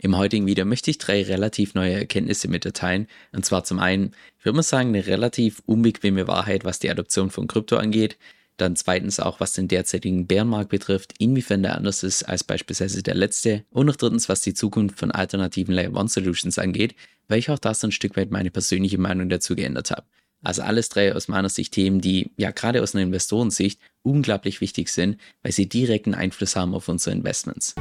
Im heutigen Video möchte ich drei relativ neue Erkenntnisse mitteilen. Und zwar zum einen, ich würde mal sagen, eine relativ unbequeme Wahrheit, was die Adoption von Krypto angeht. Dann zweitens auch, was den derzeitigen Bärenmarkt betrifft, inwiefern der anders ist als beispielsweise der letzte. Und noch drittens, was die Zukunft von alternativen Layer One Solutions angeht, weil ich auch da so ein Stück weit meine persönliche Meinung dazu geändert habe. Also alles drei aus meiner Sicht Themen, die ja gerade aus einer Investorensicht unglaublich wichtig sind, weil sie direkten Einfluss haben auf unsere Investments.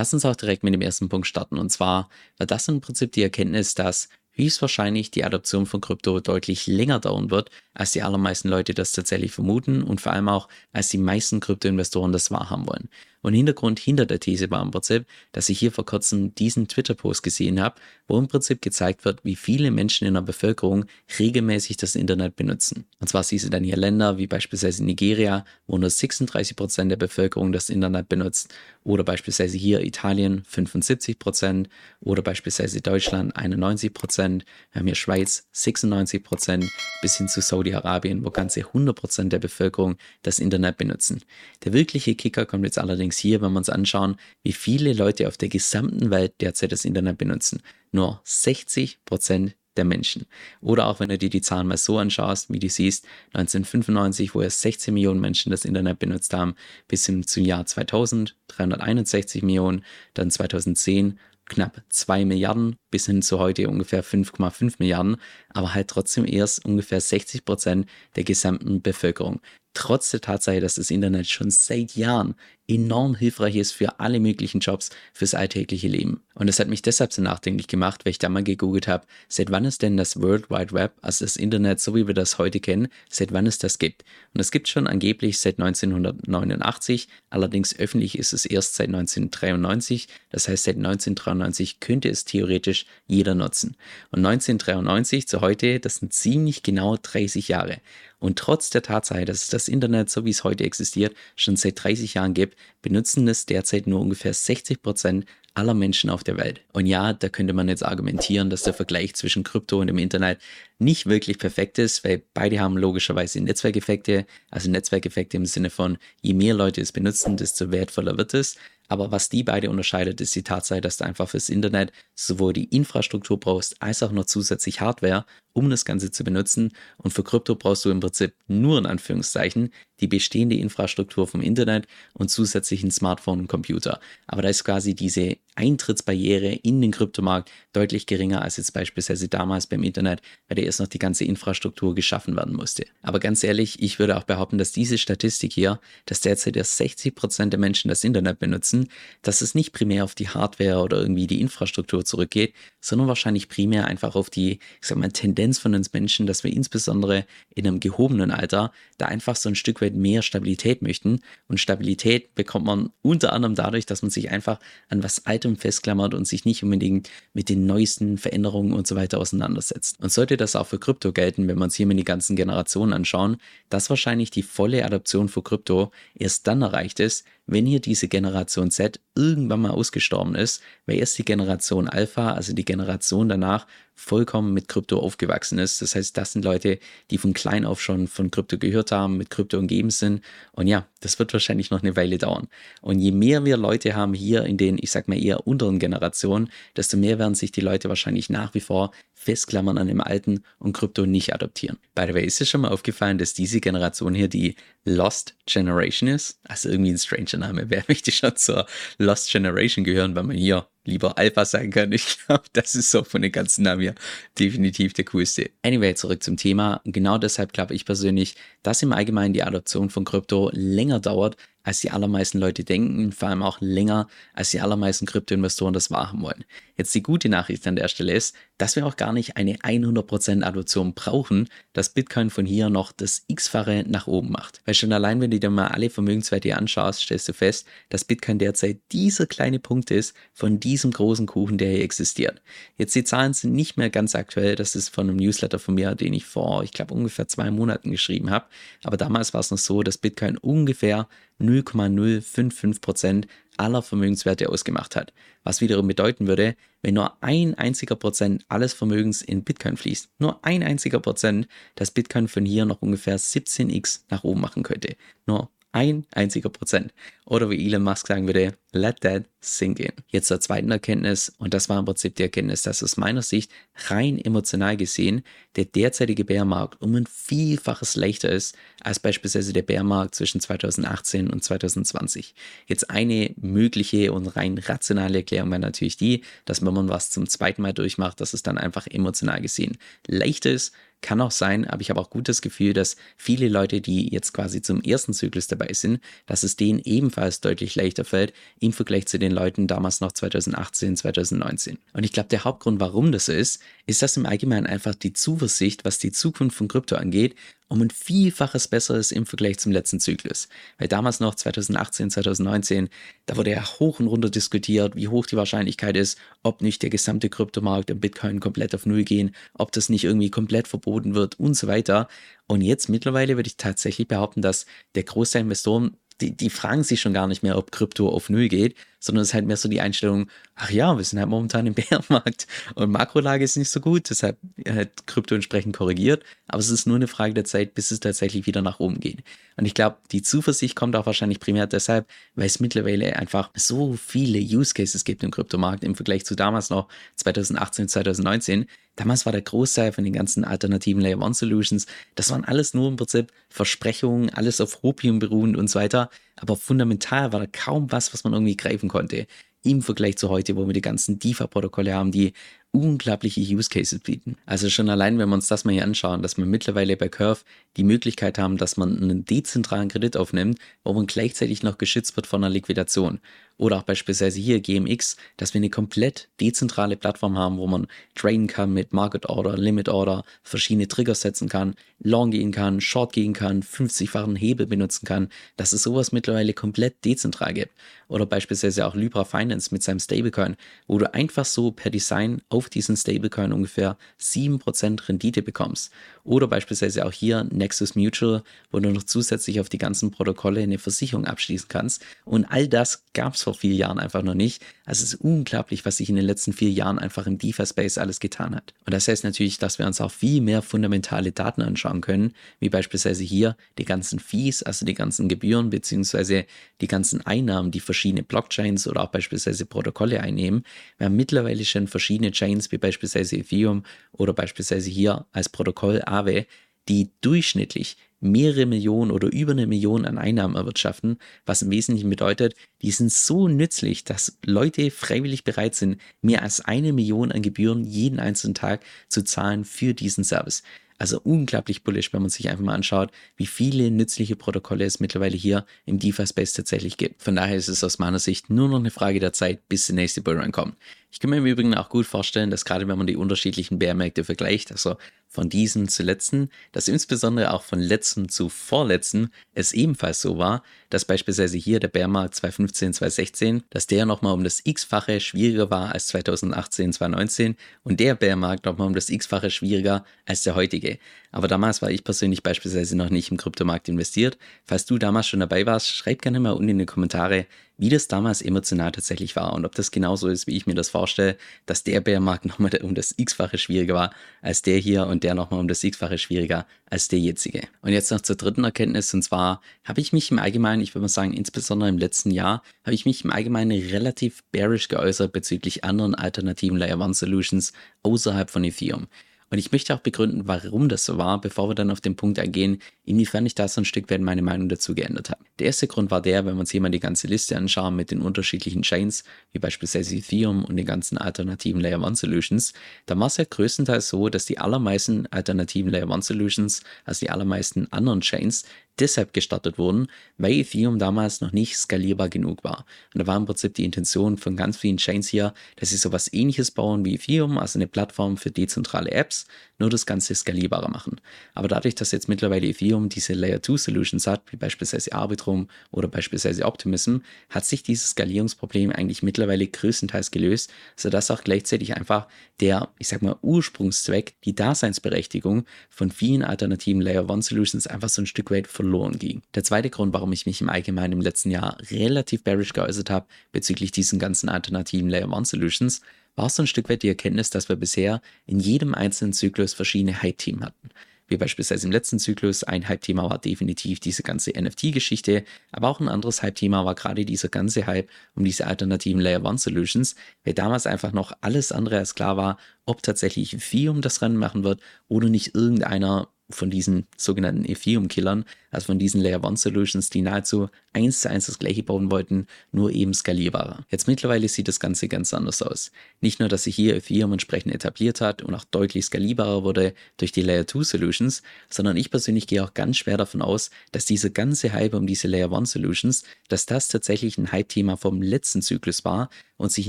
Lass uns auch direkt mit dem ersten Punkt starten. Und zwar war das im Prinzip die Erkenntnis, dass höchstwahrscheinlich die Adoption von Krypto deutlich länger dauern wird, als die allermeisten Leute das tatsächlich vermuten und vor allem auch, als die meisten Kryptoinvestoren das wahrhaben wollen. Und Hintergrund hinter der These war im Prinzip, dass ich hier vor kurzem diesen Twitter-Post gesehen habe, wo im Prinzip gezeigt wird, wie viele Menschen in der Bevölkerung regelmäßig das Internet benutzen. Und zwar siehst du dann hier Länder wie beispielsweise Nigeria, wo nur 36 Prozent der Bevölkerung das Internet benutzt, oder beispielsweise hier Italien 75 Prozent oder beispielsweise Deutschland 91%, Prozent. wir haben hier Schweiz 96%, Prozent bis hin zu Saudi-Arabien, wo ganze 100 Prozent der Bevölkerung das Internet benutzen. Der wirkliche Kicker kommt jetzt allerdings allerdings hier, wenn wir uns anschauen, wie viele Leute auf der gesamten Welt derzeit das Internet benutzen. Nur 60 Prozent der Menschen. Oder auch wenn du dir die Zahlen mal so anschaust, wie du siehst, 1995, wo es 16 Millionen Menschen das Internet benutzt haben, bis hin zum Jahr 2000, 361 Millionen, dann 2010 knapp 2 Milliarden bis hin zu heute ungefähr 5,5 Milliarden, aber halt trotzdem erst ungefähr 60 Prozent der gesamten Bevölkerung trotz der Tatsache, dass das Internet schon seit Jahren enorm hilfreich ist für alle möglichen Jobs, fürs alltägliche Leben. Und das hat mich deshalb so nachdenklich gemacht, weil ich da mal gegoogelt habe, seit wann es denn das World Wide Web, also das Internet, so wie wir das heute kennen, seit wann es das gibt. Und es gibt schon angeblich seit 1989, allerdings öffentlich ist es erst seit 1993, das heißt seit 1993 könnte es theoretisch jeder nutzen. Und 1993 zu heute, das sind ziemlich genau 30 Jahre. Und trotz der Tatsache, dass es das Internet, so wie es heute existiert, schon seit 30 Jahren gibt, benutzen es derzeit nur ungefähr 60 Prozent aller Menschen auf der Welt. Und ja, da könnte man jetzt argumentieren, dass der Vergleich zwischen Krypto und dem Internet nicht wirklich perfekt ist, weil beide haben logischerweise Netzwerkeffekte, also Netzwerkeffekte im Sinne von, je mehr Leute es benutzen, desto wertvoller wird es. Aber was die beide unterscheidet, ist die Tatsache, dass du einfach fürs Internet sowohl die Infrastruktur brauchst, als auch noch zusätzlich Hardware, um das Ganze zu benutzen. Und für Krypto brauchst du im Prinzip nur in Anführungszeichen die bestehende Infrastruktur vom Internet und zusätzlich ein Smartphone und Computer. Aber da ist quasi diese Eintrittsbarriere in den Kryptomarkt deutlich geringer als jetzt beispielsweise damals beim Internet, bei der erst noch die ganze Infrastruktur geschaffen werden musste. Aber ganz ehrlich, ich würde auch behaupten, dass diese Statistik hier, dass derzeit erst 60 Prozent der Menschen das Internet benutzen, dass es nicht primär auf die Hardware oder irgendwie die Infrastruktur zurückgeht, sondern wahrscheinlich primär einfach auf die, ich sag mal, Tendenz von uns Menschen, dass wir insbesondere in einem gehobenen Alter da einfach so ein Stück weit mehr Stabilität möchten. Und Stabilität bekommt man unter anderem dadurch, dass man sich einfach an was Altem festklammert und sich nicht unbedingt mit den neuesten Veränderungen und so weiter auseinandersetzt. Und sollte das auch für Krypto gelten, wenn wir uns hier mal die ganzen Generationen anschauen, dass wahrscheinlich die volle Adoption für Krypto erst dann erreicht ist, wenn hier diese Generation Z irgendwann mal ausgestorben ist, weil erst die Generation Alpha, also die Generation danach, vollkommen mit Krypto aufgewachsen ist. Das heißt, das sind Leute, die von klein auf schon von Krypto gehört haben, mit Krypto umgeben sind. Und ja, das wird wahrscheinlich noch eine Weile dauern. Und je mehr wir Leute haben hier in den, ich sag mal eher unteren Generationen, desto mehr werden sich die Leute wahrscheinlich nach wie vor festklammern an dem alten und Krypto nicht adoptieren. By the way, ist es schon mal aufgefallen, dass diese Generation hier die Lost Generation ist? Also irgendwie ein stranger Name. Wer möchte schon zur Lost Generation gehören, weil man hier lieber Alpha sein kann? Ich glaube, das ist so von den ganzen Namen hier definitiv der coolste. Anyway, zurück zum Thema. Genau deshalb glaube ich persönlich, dass im Allgemeinen die Adoption von Krypto länger dauert, als die allermeisten Leute denken, vor allem auch länger, als die allermeisten Kryptoinvestoren das wahrhaben wollen. Jetzt die gute Nachricht an der Stelle ist, dass wir auch gar nicht eine 100% Adoption brauchen, dass Bitcoin von hier noch das x-fache nach oben macht. Weil schon allein, wenn du dir mal alle Vermögenswerte anschaust, stellst du fest, dass Bitcoin derzeit dieser kleine Punkt ist von diesem großen Kuchen, der hier existiert. Jetzt die Zahlen sind nicht mehr ganz aktuell, das ist von einem Newsletter von mir, den ich vor, ich glaube, ungefähr zwei Monaten geschrieben habe. Aber damals war es noch so, dass Bitcoin ungefähr 0,055% aller Vermögenswerte ausgemacht hat. Was wiederum bedeuten würde, wenn nur ein einziger Prozent alles Vermögens in Bitcoin fließt, nur ein einziger Prozent, dass Bitcoin von hier noch ungefähr 17x nach oben machen könnte. Nur Ein einziger Prozent. Oder wie Elon Musk sagen würde, let that sink in. Jetzt zur zweiten Erkenntnis, und das war im Prinzip die Erkenntnis, dass aus meiner Sicht rein emotional gesehen der derzeitige Bärmarkt um ein Vielfaches leichter ist als beispielsweise der Bärmarkt zwischen 2018 und 2020. Jetzt eine mögliche und rein rationale Erklärung wäre natürlich die, dass wenn man was zum zweiten Mal durchmacht, dass es dann einfach emotional gesehen leichter ist, kann auch sein, aber ich habe auch gutes Gefühl, dass viele Leute, die jetzt quasi zum ersten Zyklus dabei sind, dass es denen ebenfalls deutlich leichter fällt im Vergleich zu den Leuten damals noch 2018, 2019. Und ich glaube, der Hauptgrund, warum das so ist, ist, dass im Allgemeinen einfach die Zuversicht, was die Zukunft von Krypto angeht, um ein Vielfaches besser ist im Vergleich zum letzten Zyklus. Weil damals noch 2018, 2019, da wurde ja hoch und runter diskutiert, wie hoch die Wahrscheinlichkeit ist, ob nicht der gesamte Kryptomarkt der Bitcoin komplett auf Null gehen, ob das nicht irgendwie komplett verboten wird und so weiter. Und jetzt mittlerweile würde ich tatsächlich behaupten, dass der Großteil Investoren die, die fragen sich schon gar nicht mehr, ob Krypto auf Null geht, sondern es ist halt mehr so die Einstellung, ach ja, wir sind halt momentan im Bärenmarkt und Makrolage ist nicht so gut, deshalb hat Krypto entsprechend korrigiert, aber es ist nur eine Frage der Zeit, bis es tatsächlich wieder nach oben geht. Und ich glaube, die Zuversicht kommt auch wahrscheinlich primär deshalb, weil es mittlerweile einfach so viele Use Cases gibt im Kryptomarkt im Vergleich zu damals noch 2018, 2019. Damals war der Großteil von den ganzen alternativen Layer One Solutions, das waren alles nur im Prinzip Versprechungen, alles auf Rupium beruhend und so weiter. Aber fundamental war da kaum was, was man irgendwie greifen konnte im Vergleich zu heute, wo wir die ganzen DeFi-Protokolle haben, die unglaubliche Use Cases bieten. Also schon allein, wenn wir uns das mal hier anschauen, dass wir mittlerweile bei Curve die Möglichkeit haben, dass man einen dezentralen Kredit aufnimmt, wo man gleichzeitig noch geschützt wird von einer Liquidation. Oder auch beispielsweise hier GMX, dass wir eine komplett dezentrale Plattform haben, wo man traden kann mit Market Order, Limit Order, verschiedene Triggers setzen kann, Long gehen kann, Short gehen kann, 50-fachen Hebel benutzen kann, dass es sowas mittlerweile komplett dezentral gibt. Oder beispielsweise auch Libra Finance mit seinem Stablecoin, wo du einfach so per Design auf diesen Stablecoin ungefähr 7% Rendite bekommst. Oder beispielsweise auch hier Nexus Mutual, wo du noch zusätzlich auf die ganzen Protokolle eine Versicherung abschließen kannst. Und all das gab es vor vier Jahren einfach noch nicht. Also es ist unglaublich, was sich in den letzten vier Jahren einfach im DeFi-Space alles getan hat. Und das heißt natürlich, dass wir uns auch viel mehr fundamentale Daten anschauen können, wie beispielsweise hier die ganzen Fees, also die ganzen Gebühren beziehungsweise die ganzen Einnahmen, die verschiedene Blockchains oder auch beispielsweise Protokolle einnehmen. Wir haben mittlerweile schon verschiedene Chains wie beispielsweise Ethereum oder beispielsweise hier als Protokoll Aave, die durchschnittlich mehrere Millionen oder über eine Million an Einnahmen erwirtschaften, was im Wesentlichen bedeutet, die sind so nützlich, dass Leute freiwillig bereit sind, mehr als eine Million an Gebühren jeden einzelnen Tag zu zahlen für diesen Service. Also unglaublich bullish, wenn man sich einfach mal anschaut, wie viele nützliche Protokolle es mittlerweile hier im DeFi-Space tatsächlich gibt. Von daher ist es aus meiner Sicht nur noch eine Frage der Zeit, bis der nächste Bullrun kommt. Ich kann mir im Übrigen auch gut vorstellen, dass gerade wenn man die unterschiedlichen Bärmärkte vergleicht, also von diesen zu letzten, dass insbesondere auch von letzten zu vorletzten es ebenfalls so war, dass beispielsweise hier der Bärmarkt 2015, 2016, dass der nochmal um das x-fache schwieriger war als 2018, 2019 und der Bärmarkt nochmal um das x-fache schwieriger als der heutige. Aber damals war ich persönlich beispielsweise noch nicht im Kryptomarkt investiert. Falls du damals schon dabei warst, schreib gerne mal unten in die Kommentare, wie das damals emotional tatsächlich war und ob das genauso ist, wie ich mir das vorstelle, dass der Bärmarkt nochmal um das x-fache schwieriger war als der hier und der nochmal um das x-fache schwieriger als der jetzige. Und jetzt noch zur dritten Erkenntnis und zwar habe ich mich im Allgemeinen, ich würde mal sagen, insbesondere im letzten Jahr, habe ich mich im Allgemeinen relativ bearish geäußert bezüglich anderen alternativen Layer 1 Solutions außerhalb von Ethereum. Und ich möchte auch begründen, warum das so war, bevor wir dann auf den Punkt eingehen, inwiefern ich da so ein Stück weit meine Meinung dazu geändert habe. Der erste Grund war der, wenn wir uns hier mal die ganze Liste anschauen mit den unterschiedlichen Chains, wie beispielsweise Ethereum und den ganzen alternativen Layer 1 Solutions, da war es ja größtenteils so, dass die allermeisten alternativen Layer 1 Solutions, also die allermeisten anderen Chains, deshalb gestartet wurden, weil Ethereum damals noch nicht skalierbar genug war. Und da war im Prinzip die Intention von ganz vielen Chains hier, dass sie sowas ähnliches bauen wie Ethereum, also eine Plattform für dezentrale Apps, nur das Ganze skalierbarer machen. Aber dadurch, dass jetzt mittlerweile Ethereum diese Layer 2 Solutions hat, wie beispielsweise Arbitrum oder beispielsweise Optimism, hat sich dieses Skalierungsproblem eigentlich mittlerweile größtenteils gelöst, sodass auch gleichzeitig einfach der, ich sag mal, Ursprungszweck, die Daseinsberechtigung von vielen alternativen Layer 1 Solutions einfach so ein Stück weit verloren ging. Der zweite Grund, warum ich mich im Allgemeinen im letzten Jahr relativ bearish geäußert habe bezüglich diesen ganzen alternativen Layer 1 Solutions, war so ein Stück weit die Erkenntnis, dass wir bisher in jedem einzelnen Zyklus verschiedene Hype-Team hatten. wie beispielsweise im letzten Zyklus. Ein Hype-Thema war definitiv diese ganze NFT-Geschichte, aber auch ein anderes Hype-Thema war gerade dieser ganze Hype um diese alternativen Layer One Solutions, weil damals einfach noch alles andere als klar war, ob tatsächlich Ethereum das Rennen machen wird oder nicht irgendeiner von diesen sogenannten Ethereum-Killern, also von diesen Layer One Solutions, die nahezu eins zu eins das gleiche bauen wollten, nur eben skalierbarer. Jetzt mittlerweile sieht das Ganze ganz anders aus. Nicht nur, dass sich hier Ethereum entsprechend etabliert hat und auch deutlich skalierbarer wurde durch die Layer 2 Solutions, sondern ich persönlich gehe auch ganz schwer davon aus, dass diese ganze Hype um diese Layer 1 Solutions, dass das tatsächlich ein Hype-Thema vom letzten Zyklus war und sich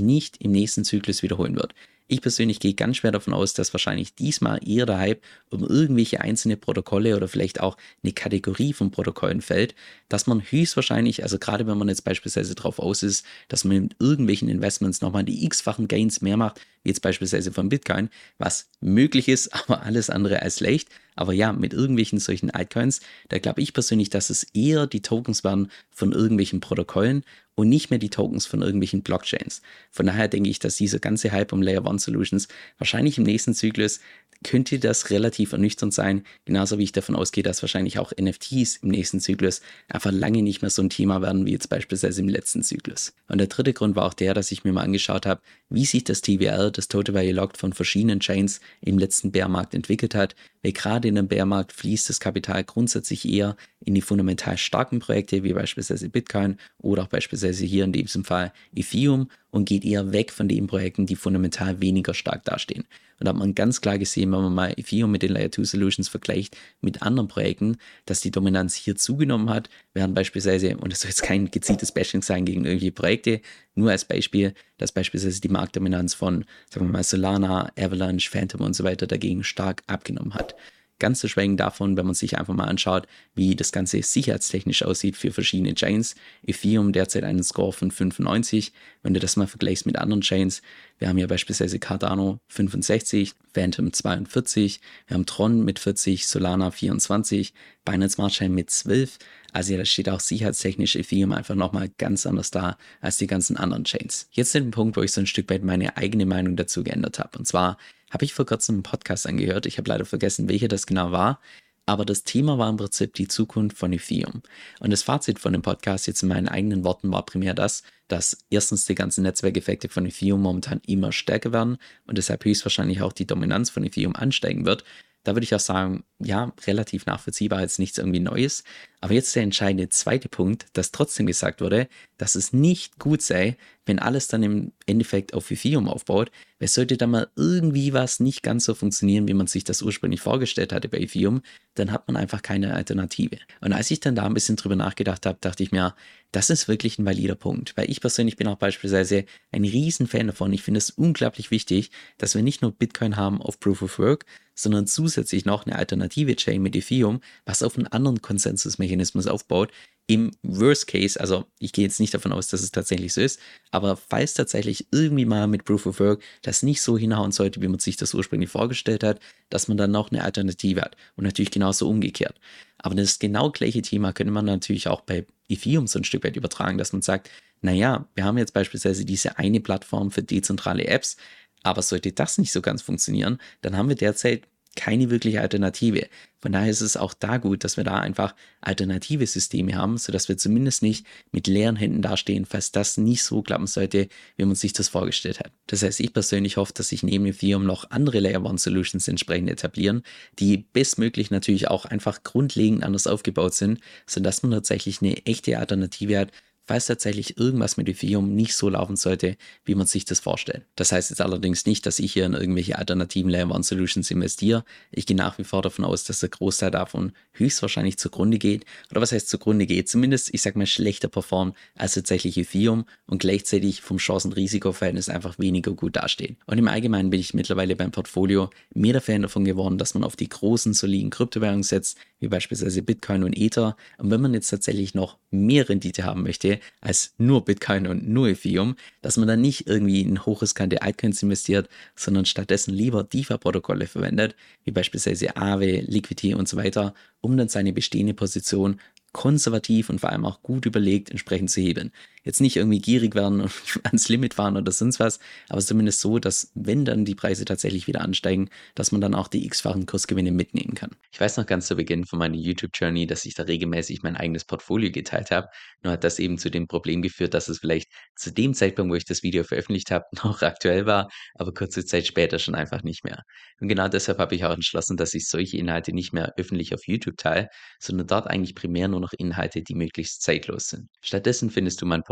nicht im nächsten Zyklus wiederholen wird. Ich persönlich gehe ganz schwer davon aus, dass wahrscheinlich diesmal eher der Hype um irgendwelche einzelne Protokolle oder vielleicht auch eine Kategorie von Protokollen fällt, dass man höchstwahrscheinlich, also gerade wenn man jetzt beispielsweise darauf aus ist, dass man mit irgendwelchen Investments nochmal die x-fachen Gains mehr macht, wie jetzt beispielsweise von Bitcoin, was möglich ist, aber alles andere als leicht. Aber ja, mit irgendwelchen solchen Altcoins, da glaube ich persönlich, dass es eher die Tokens waren von irgendwelchen Protokollen und nicht mehr die Tokens von irgendwelchen Blockchains. Von daher denke ich, dass dieser ganze Hype um Layer One Solutions wahrscheinlich im nächsten Zyklus könnte das relativ ernüchternd sein, genauso wie ich davon ausgehe, dass wahrscheinlich auch NFTs im nächsten Zyklus einfach lange nicht mehr so ein Thema werden wie jetzt beispielsweise im letzten Zyklus. Und der dritte Grund war auch der, dass ich mir mal angeschaut habe, wie sich das TVL, das Total Value Locked von verschiedenen Chains im letzten Bärmarkt entwickelt hat, weil gerade in einem Bärmarkt fließt das Kapital grundsätzlich eher in die fundamental starken Projekte wie beispielsweise Bitcoin oder auch beispielsweise hier in diesem Fall Ethereum und geht eher weg von den Projekten, die fundamental weniger stark dastehen. Und da hat man ganz klar gesehen, wenn man mal Ethereum mit den Layer 2 Solutions vergleicht mit anderen Projekten, dass die Dominanz hier zugenommen hat, während beispielsweise, und das soll jetzt kein gezieltes Bashing sein gegen irgendwelche Projekte, nur als Beispiel, dass beispielsweise die Marktdominanz von, sagen wir mal, Solana, Avalanche, Phantom und so weiter dagegen stark abgenommen hat. Ganz zu schweigen davon, wenn man sich einfach mal anschaut, wie das Ganze sicherheitstechnisch aussieht für verschiedene Chains. Ethereum derzeit einen Score von 95. Wenn du das mal vergleichst mit anderen Chains, wir haben hier beispielsweise Cardano 65, Phantom 42, wir haben Tron mit 40, Solana 24, Binance Smart Chain mit 12. Also ja, da steht auch sicherheitstechnisch Ethereum einfach nochmal ganz anders da als die ganzen anderen Chains. Jetzt den Punkt, wo ich so ein Stück weit meine eigene Meinung dazu geändert habe. Und zwar habe ich vor kurzem einen Podcast angehört. Ich habe leider vergessen, welcher das genau war. Aber das Thema war im Prinzip die Zukunft von Ethereum. Und das Fazit von dem Podcast jetzt in meinen eigenen Worten war primär das, dass erstens die ganzen Netzwerkeffekte von Ethereum momentan immer stärker werden und deshalb höchstwahrscheinlich auch die Dominanz von Ethereum ansteigen wird. Da würde ich auch sagen, ja, relativ nachvollziehbar, jetzt nichts irgendwie Neues. Aber jetzt der entscheidende zweite Punkt, dass trotzdem gesagt wurde, dass es nicht gut sei, wenn alles dann im Endeffekt auf Ethereum aufbaut, weil sollte da mal irgendwie was nicht ganz so funktionieren, wie man sich das ursprünglich vorgestellt hatte bei Ethereum, dann hat man einfach keine Alternative. Und als ich dann da ein bisschen drüber nachgedacht habe, dachte ich mir, das ist wirklich ein valider Punkt, weil ich persönlich bin auch beispielsweise ein Riesenfan davon. Ich finde es unglaublich wichtig, dass wir nicht nur Bitcoin haben auf Proof of Work, sondern zusätzlich noch eine alternative Chain mit Ethereum, was auf einen anderen Konsensusmechanismus aufbaut, im Worst Case, also ich gehe jetzt nicht davon aus, dass es tatsächlich so ist, aber falls tatsächlich irgendwie mal mit Proof of Work das nicht so hinhauen sollte, wie man sich das ursprünglich vorgestellt hat, dass man dann noch eine Alternative hat und natürlich genauso umgekehrt. Aber das genau gleiche Thema könnte man natürlich auch bei Ethereum so ein Stück weit übertragen, dass man sagt, naja, wir haben jetzt beispielsweise diese eine Plattform für dezentrale Apps, aber sollte das nicht so ganz funktionieren, dann haben wir derzeit keine wirkliche Alternative. Von daher ist es auch da gut, dass wir da einfach alternative Systeme haben, sodass wir zumindest nicht mit leeren Händen dastehen, falls das nicht so klappen sollte, wie man sich das vorgestellt hat. Das heißt, ich persönlich hoffe, dass sich neben Ethereum noch andere Layer One Solutions entsprechend etablieren, die bestmöglich natürlich auch einfach grundlegend anders aufgebaut sind, sodass man tatsächlich eine echte Alternative hat falls tatsächlich irgendwas mit Ethereum nicht so laufen sollte, wie man sich das vorstellt. Das heißt jetzt allerdings nicht, dass ich hier in irgendwelche alternativen Layer One Solutions investiere. Ich gehe nach wie vor davon aus, dass der Großteil davon höchstwahrscheinlich zugrunde geht. Oder was heißt zugrunde geht? Zumindest, ich sag mal, schlechter performt als tatsächlich Ethereum und gleichzeitig vom Chancen-Risiko-Verhältnis einfach weniger gut dastehen. Und im Allgemeinen bin ich mittlerweile beim Portfolio mehr der Fan davon geworden, dass man auf die großen, soliden Kryptowährungen setzt, wie beispielsweise Bitcoin und Ether. Und wenn man jetzt tatsächlich noch mehr Rendite haben möchte als nur Bitcoin und nur Ethereum, dass man dann nicht irgendwie in hochriskante Altcoins investiert, sondern stattdessen lieber DeFi-Protokolle verwendet, wie beispielsweise Aave, Liquidity und so weiter, um dann seine bestehende Position konservativ und vor allem auch gut überlegt entsprechend zu heben. Jetzt nicht irgendwie gierig werden und ans Limit fahren oder sonst was, aber zumindest so, dass wenn dann die Preise tatsächlich wieder ansteigen, dass man dann auch die x-fachen Kursgewinne mitnehmen kann. Ich weiß noch ganz zu Beginn von meiner YouTube-Journey, dass ich da regelmäßig mein eigenes Portfolio geteilt habe. Nur hat das eben zu dem Problem geführt, dass es vielleicht zu dem Zeitpunkt, wo ich das Video veröffentlicht habe, noch aktuell war, aber kurze Zeit später schon einfach nicht mehr. Und genau deshalb habe ich auch entschlossen, dass ich solche Inhalte nicht mehr öffentlich auf YouTube teile, sondern dort eigentlich primär nur noch Inhalte, die möglichst zeitlos sind. Stattdessen findest du mein Portfolio